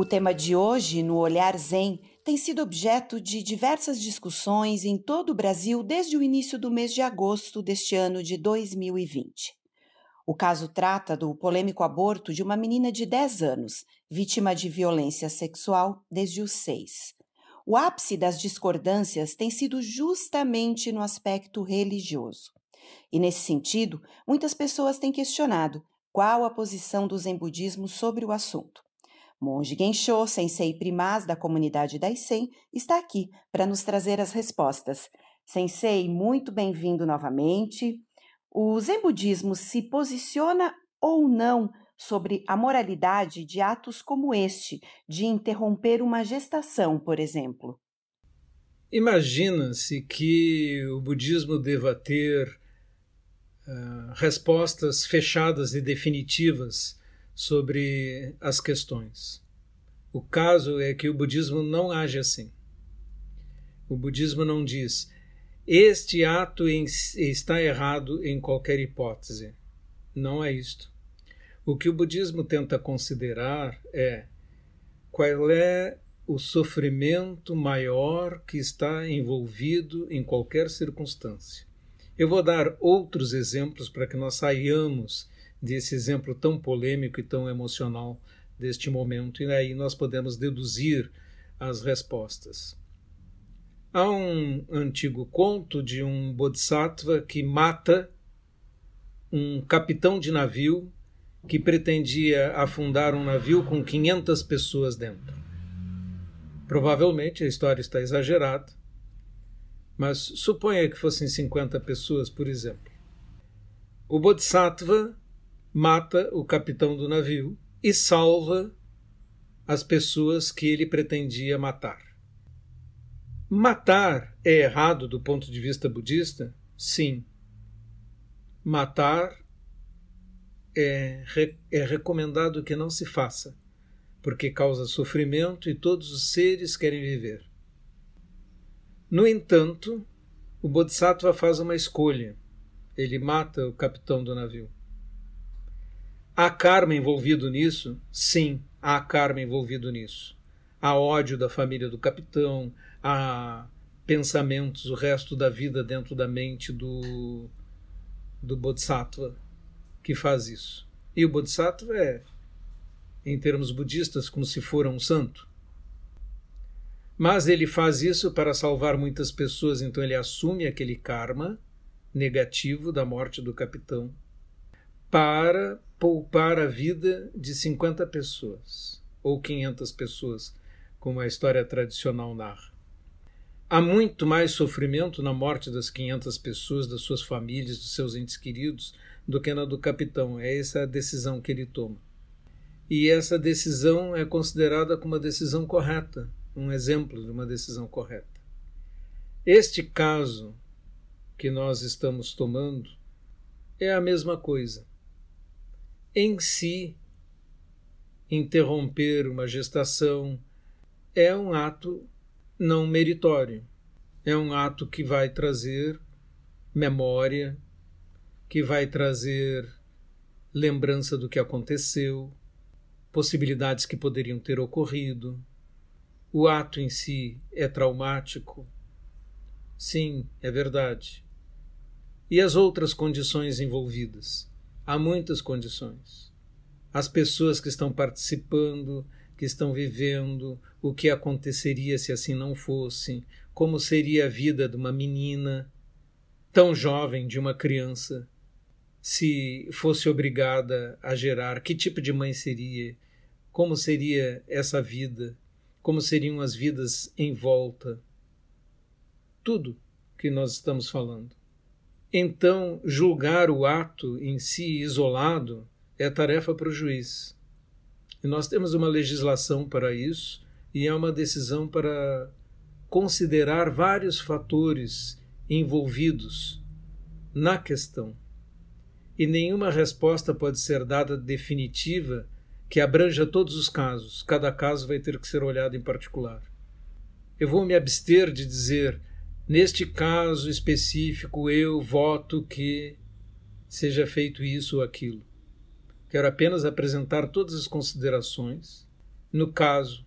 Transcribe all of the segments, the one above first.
O tema de hoje, no Olhar Zen, tem sido objeto de diversas discussões em todo o Brasil desde o início do mês de agosto deste ano de 2020. O caso trata do polêmico aborto de uma menina de 10 anos, vítima de violência sexual desde os 6. O ápice das discordâncias tem sido justamente no aspecto religioso. E nesse sentido, muitas pessoas têm questionado qual a posição do Zen budismo sobre o assunto. Monge Gensho, sensei primaz da comunidade da Isen, está aqui para nos trazer as respostas. Sensei, muito bem-vindo novamente. O Zen Budismo se posiciona ou não sobre a moralidade de atos como este, de interromper uma gestação, por exemplo? Imagina-se que o budismo deva ter uh, respostas fechadas e definitivas sobre as questões. O caso é que o budismo não age assim. O budismo não diz este ato está errado em qualquer hipótese. Não é isto. O que o budismo tenta considerar é qual é o sofrimento maior que está envolvido em qualquer circunstância. Eu vou dar outros exemplos para que nós saiamos desse exemplo tão polêmico e tão emocional deste momento, e aí nós podemos deduzir as respostas. Há um antigo conto de um bodhisattva que mata um capitão de navio que pretendia afundar um navio com 500 pessoas dentro. Provavelmente a história está exagerada, mas suponha que fossem 50 pessoas, por exemplo. O Bodhisattva mata o capitão do navio e salva as pessoas que ele pretendia matar. Matar é errado do ponto de vista budista? Sim. Matar é, é recomendado que não se faça, porque causa sofrimento e todos os seres querem viver. No entanto, o Bodhisattva faz uma escolha. Ele mata o capitão do navio. Há karma envolvido nisso? Sim, há karma envolvido nisso há ódio da família do capitão, há pensamentos, o resto da vida dentro da mente do, do Bodhisattva que faz isso. E o Bodhisattva é, em termos budistas, como se fora um santo. Mas ele faz isso para salvar muitas pessoas, então ele assume aquele karma negativo da morte do capitão para poupar a vida de 50 pessoas ou 500 pessoas como a história tradicional narra. Há muito mais sofrimento na morte das 500 pessoas, das suas famílias, dos seus entes queridos, do que na do capitão. É essa a decisão que ele toma. E essa decisão é considerada como uma decisão correta, um exemplo de uma decisão correta. Este caso que nós estamos tomando é a mesma coisa. Em si, interromper uma gestação, é um ato não meritório. É um ato que vai trazer memória, que vai trazer lembrança do que aconteceu, possibilidades que poderiam ter ocorrido. O ato em si é traumático? Sim, é verdade. E as outras condições envolvidas? Há muitas condições. As pessoas que estão participando, que estão vivendo, o que aconteceria se assim não fosse, como seria a vida de uma menina tão jovem, de uma criança, se fosse obrigada a gerar, que tipo de mãe seria, como seria essa vida, como seriam as vidas em volta. Tudo que nós estamos falando. Então, julgar o ato em si isolado é tarefa para o juiz. E nós temos uma legislação para isso e é uma decisão para considerar vários fatores envolvidos na questão. E nenhuma resposta pode ser dada definitiva que abranja todos os casos. Cada caso vai ter que ser olhado em particular. Eu vou me abster de dizer, neste caso específico, eu voto que seja feito isso ou aquilo. Quero apenas apresentar todas as considerações no caso,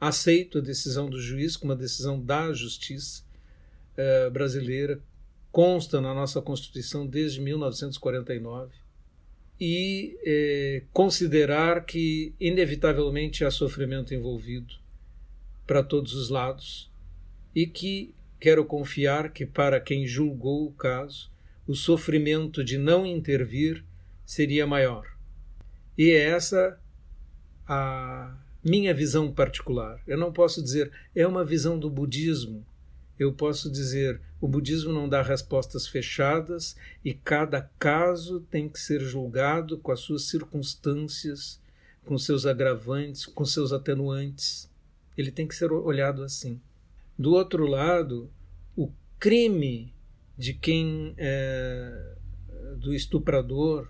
aceito a decisão do juiz como uma decisão da justiça eh, brasileira, consta na nossa Constituição desde 1949, e eh, considerar que, inevitavelmente, há sofrimento envolvido para todos os lados e que quero confiar que, para quem julgou o caso, o sofrimento de não intervir seria maior. E é essa a minha visão particular. Eu não posso dizer é uma visão do budismo. Eu posso dizer o budismo não dá respostas fechadas e cada caso tem que ser julgado com as suas circunstâncias, com seus agravantes, com seus atenuantes. Ele tem que ser olhado assim. Do outro lado, o crime de quem é, do estuprador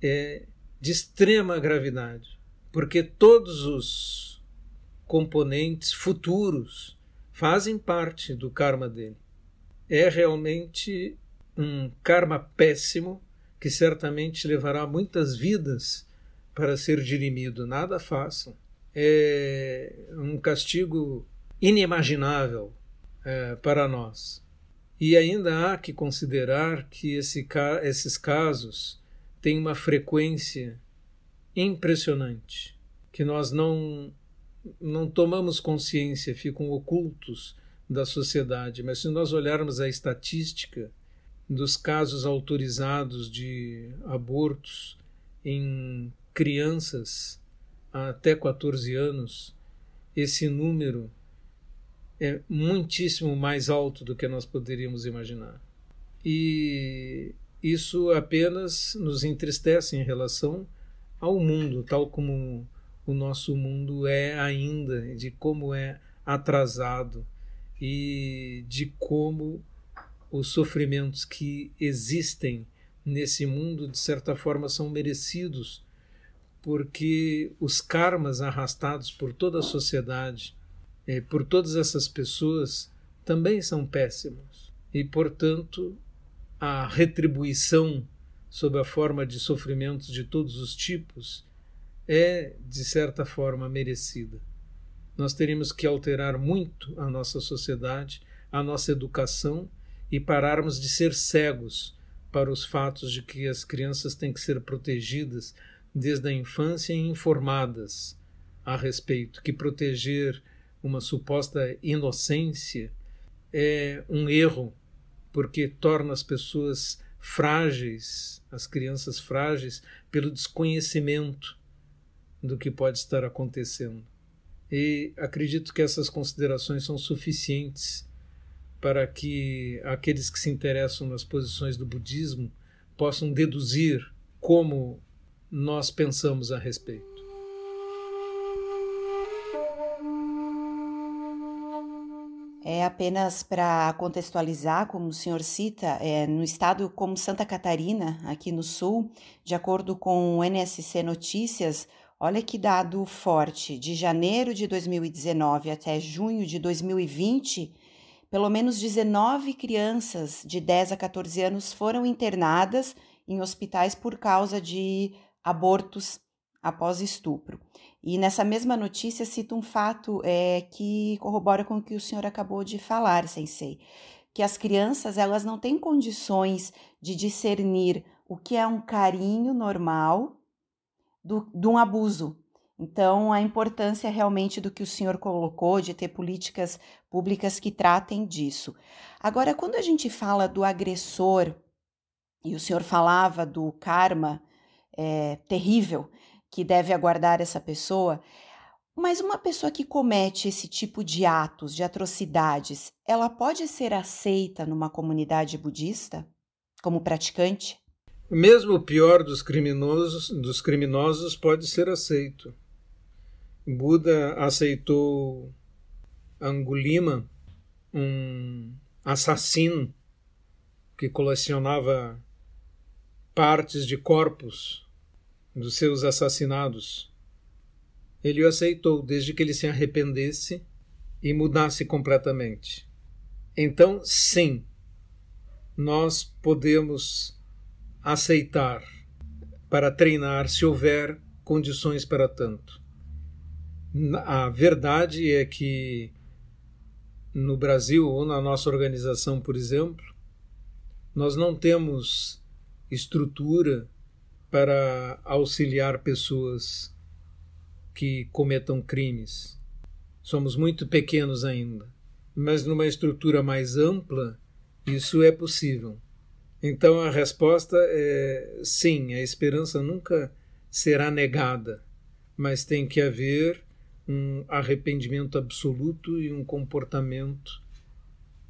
é de extrema gravidade, porque todos os componentes futuros fazem parte do karma dele. É realmente um karma péssimo que certamente levará muitas vidas para ser dirimido. Nada façam. É um castigo inimaginável é, para nós. E ainda há que considerar que esse, esses casos têm uma frequência impressionante, que nós não, não tomamos consciência, ficam ocultos da sociedade. Mas se nós olharmos a estatística dos casos autorizados de abortos em crianças até 14 anos, esse número é muitíssimo mais alto do que nós poderíamos imaginar. E isso apenas nos entristece em relação ao mundo, tal como o nosso mundo é ainda, de como é atrasado e de como os sofrimentos que existem nesse mundo, de certa forma, são merecidos, porque os karmas arrastados por toda a sociedade eh, por todas essas pessoas também são péssimos. E, portanto, a retribuição sob a forma de sofrimentos de todos os tipos é, de certa forma, merecida. Nós teríamos que alterar muito a nossa sociedade, a nossa educação e pararmos de ser cegos para os fatos de que as crianças têm que ser protegidas desde a infância e informadas a respeito, que proteger uma suposta inocência é um erro, porque torna as pessoas frágeis, as crianças frágeis, pelo desconhecimento do que pode estar acontecendo. E acredito que essas considerações são suficientes para que aqueles que se interessam nas posições do budismo possam deduzir como nós pensamos a respeito. É apenas para contextualizar, como o senhor cita, é, no estado como Santa Catarina, aqui no sul, de acordo com o NSC Notícias, olha que dado forte, de janeiro de 2019 até junho de 2020, pelo menos 19 crianças de 10 a 14 anos foram internadas em hospitais por causa de abortos após estupro. E nessa mesma notícia cita um fato é, que corrobora com o que o senhor acabou de falar, sensei, que as crianças elas não têm condições de discernir o que é um carinho normal do, de um abuso. Então, a importância realmente do que o senhor colocou de ter políticas públicas que tratem disso. Agora, quando a gente fala do agressor, e o senhor falava do karma é, terrível, que deve aguardar essa pessoa, mas uma pessoa que comete esse tipo de atos, de atrocidades, ela pode ser aceita numa comunidade budista como praticante? Mesmo o pior dos criminosos, dos criminosos pode ser aceito. Buda aceitou Angulima, um assassino que colecionava partes de corpos dos seus assassinados. Ele o aceitou desde que ele se arrependesse e mudasse completamente. Então, sim, nós podemos aceitar para treinar se houver condições para tanto. A verdade é que no Brasil ou na nossa organização, por exemplo, nós não temos estrutura para auxiliar pessoas que cometam crimes. Somos muito pequenos ainda, mas numa estrutura mais ampla, isso é possível. Então a resposta é sim, a esperança nunca será negada, mas tem que haver um arrependimento absoluto e um comportamento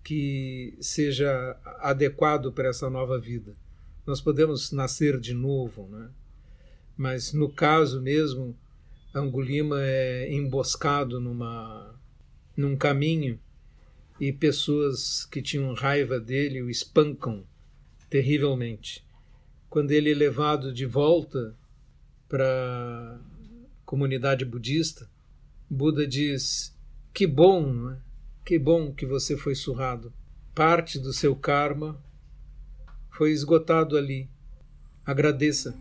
que seja adequado para essa nova vida. Nós podemos nascer de novo, né? mas no caso mesmo, Angulima é emboscado numa, num caminho e pessoas que tinham raiva dele o espancam terrivelmente. Quando ele é levado de volta para a comunidade budista, Buda diz: Que bom, não é? que bom que você foi surrado. Parte do seu karma foi esgotado ali. Agradeça.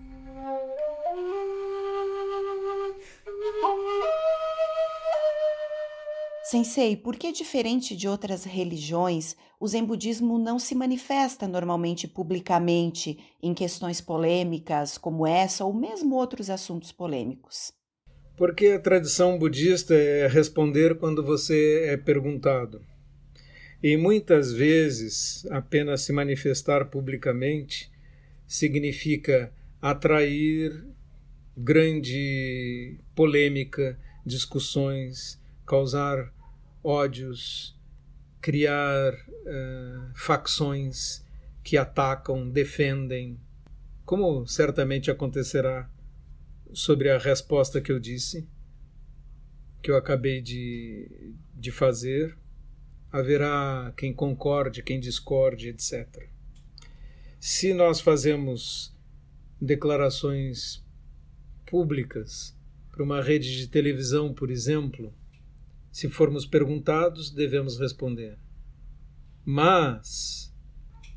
Sensei, por que diferente de outras religiões, o Zen budismo não se manifesta normalmente publicamente em questões polêmicas como essa ou mesmo outros assuntos polêmicos? Porque a tradição budista é responder quando você é perguntado. E muitas vezes apenas se manifestar publicamente significa atrair grande polêmica, discussões, causar ódios, criar uh, facções que atacam, defendem, como certamente acontecerá sobre a resposta que eu disse, que eu acabei de, de fazer. Haverá quem concorde, quem discorde, etc. Se nós fazemos declarações públicas para uma rede de televisão, por exemplo, se formos perguntados, devemos responder. Mas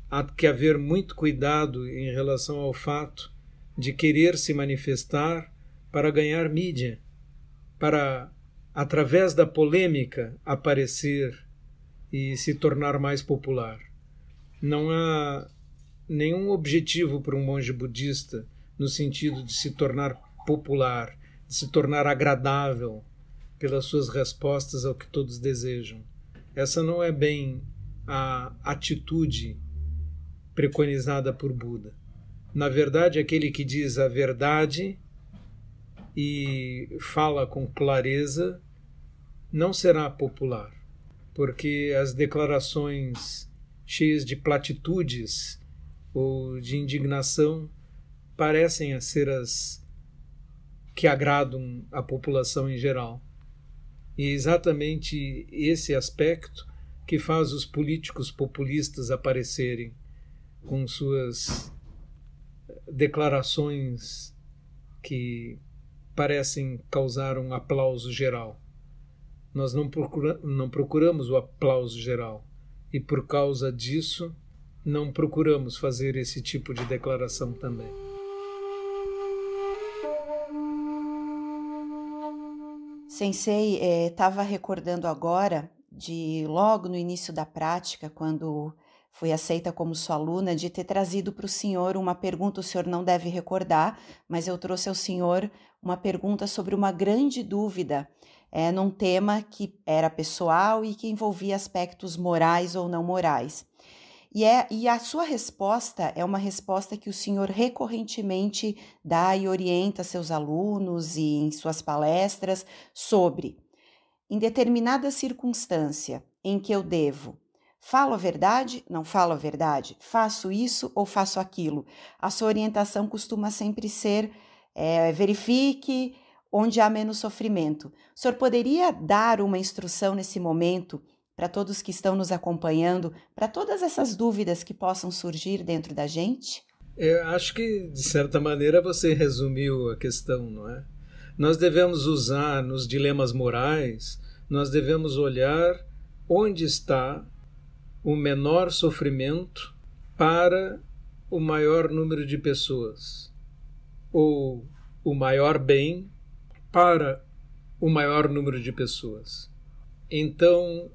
há que haver muito cuidado em relação ao fato de querer se manifestar para ganhar mídia, para, através da polêmica, aparecer e se tornar mais popular. Não há nenhum objetivo para um monge budista no sentido de se tornar popular, de se tornar agradável pelas suas respostas ao que todos desejam. Essa não é bem a atitude preconizada por Buda na verdade, aquele que diz a verdade e fala com clareza não será popular, porque as declarações cheias de platitudes ou de indignação parecem ser as que agradam a população em geral. E é exatamente esse aspecto que faz os políticos populistas aparecerem com suas declarações que parecem causar um aplauso geral. Nós não, procura, não procuramos o aplauso geral e, por causa disso, não procuramos fazer esse tipo de declaração também. Sensei, estava eh, recordando agora de logo no início da prática, quando Fui aceita como sua aluna de ter trazido para o senhor uma pergunta, o senhor não deve recordar, mas eu trouxe ao senhor uma pergunta sobre uma grande dúvida é, num tema que era pessoal e que envolvia aspectos morais ou não morais. E, é, e a sua resposta é uma resposta que o senhor recorrentemente dá e orienta seus alunos e em suas palestras sobre, em determinada circunstância em que eu devo Falo a verdade? Não falo a verdade? Faço isso ou faço aquilo? A sua orientação costuma sempre ser é, verifique onde há menos sofrimento. O senhor poderia dar uma instrução nesse momento para todos que estão nos acompanhando, para todas essas dúvidas que possam surgir dentro da gente? Eu acho que, de certa maneira, você resumiu a questão, não é? Nós devemos usar nos dilemas morais, nós devemos olhar onde está o menor sofrimento para o maior número de pessoas, ou o maior bem para o maior número de pessoas. Então,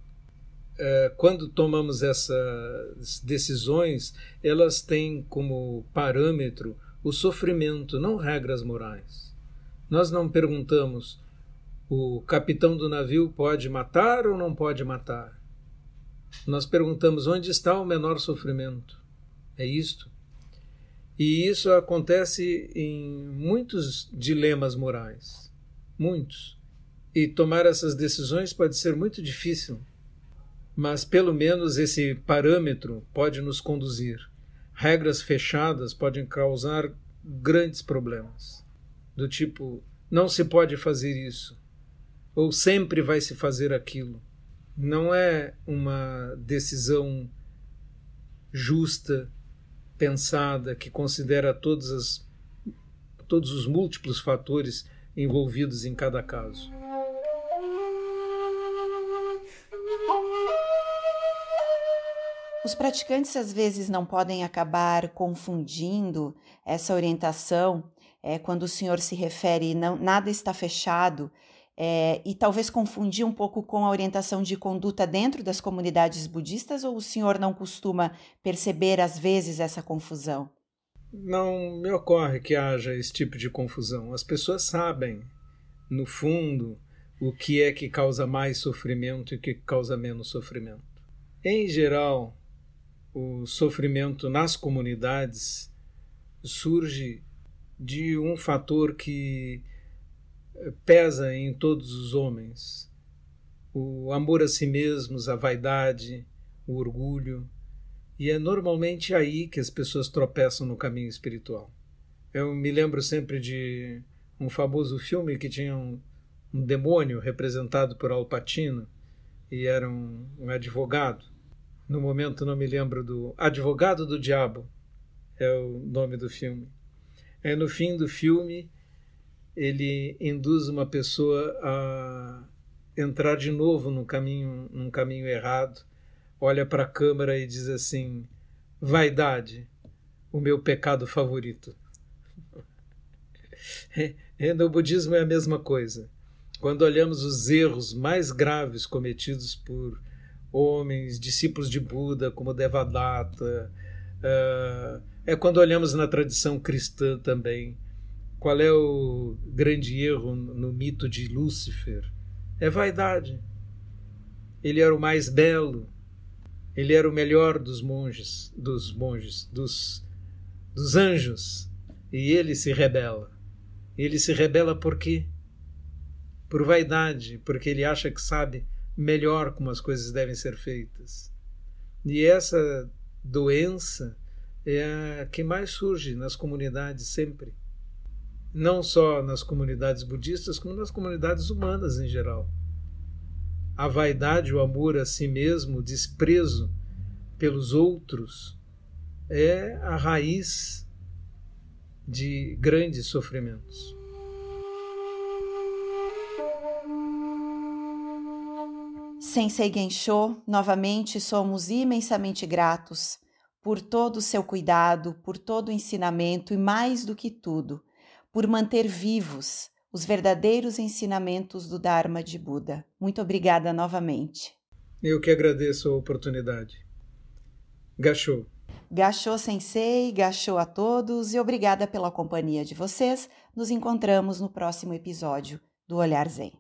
é, quando tomamos essas decisões, elas têm como parâmetro o sofrimento, não regras morais. Nós não perguntamos o capitão do navio pode matar ou não pode matar. Nós perguntamos onde está o menor sofrimento. É isto. E isso acontece em muitos dilemas morais. Muitos. E tomar essas decisões pode ser muito difícil, mas pelo menos esse parâmetro pode nos conduzir. Regras fechadas podem causar grandes problemas, do tipo, não se pode fazer isso, ou sempre vai se fazer aquilo. Não é uma decisão justa, pensada, que considera todas as, todos os múltiplos fatores envolvidos em cada caso. Os praticantes às vezes não podem acabar confundindo essa orientação é, quando o senhor se refere não nada está fechado é, e talvez confundir um pouco com a orientação de conduta dentro das comunidades budistas ou o senhor não costuma perceber às vezes essa confusão? Não me ocorre que haja esse tipo de confusão. As pessoas sabem, no fundo, o que é que causa mais sofrimento e o que causa menos sofrimento. Em geral, o sofrimento nas comunidades surge de um fator que eh, pesa em todos os homens: o amor a si mesmos, a vaidade, o orgulho. E é normalmente aí que as pessoas tropeçam no caminho espiritual. Eu me lembro sempre de um famoso filme que tinha um, um demônio representado por Al Pacino e era um, um advogado no momento não me lembro do Advogado do Diabo, é o nome do filme. É no fim do filme ele induz uma pessoa a entrar de novo num caminho, num caminho errado, olha para a câmera e diz assim: vaidade, o meu pecado favorito. No budismo é a mesma coisa. Quando olhamos os erros mais graves cometidos por homens, discípulos de Buda, como Devadatta. Uh, é quando olhamos na tradição cristã também. Qual é o grande erro no mito de Lúcifer? É vaidade. Ele era o mais belo, ele era o melhor dos monges, dos monges, dos, dos anjos, e ele se rebela. Ele se rebela por quê? Por vaidade, porque ele acha que sabe melhor como as coisas devem ser feitas. E essa doença é a que mais surge nas comunidades sempre. Não só nas comunidades budistas, como nas comunidades humanas em geral. A vaidade, o amor a si mesmo, o desprezo pelos outros é a raiz de grandes sofrimentos. Sensei Gensho, novamente somos imensamente gratos por todo o seu cuidado, por todo o ensinamento e, mais do que tudo, por manter vivos os verdadeiros ensinamentos do Dharma de Buda. Muito obrigada novamente. Eu que agradeço a oportunidade. Gachô. Gachô Sensei, gachô a todos e obrigada pela companhia de vocês. Nos encontramos no próximo episódio do Olhar Zen.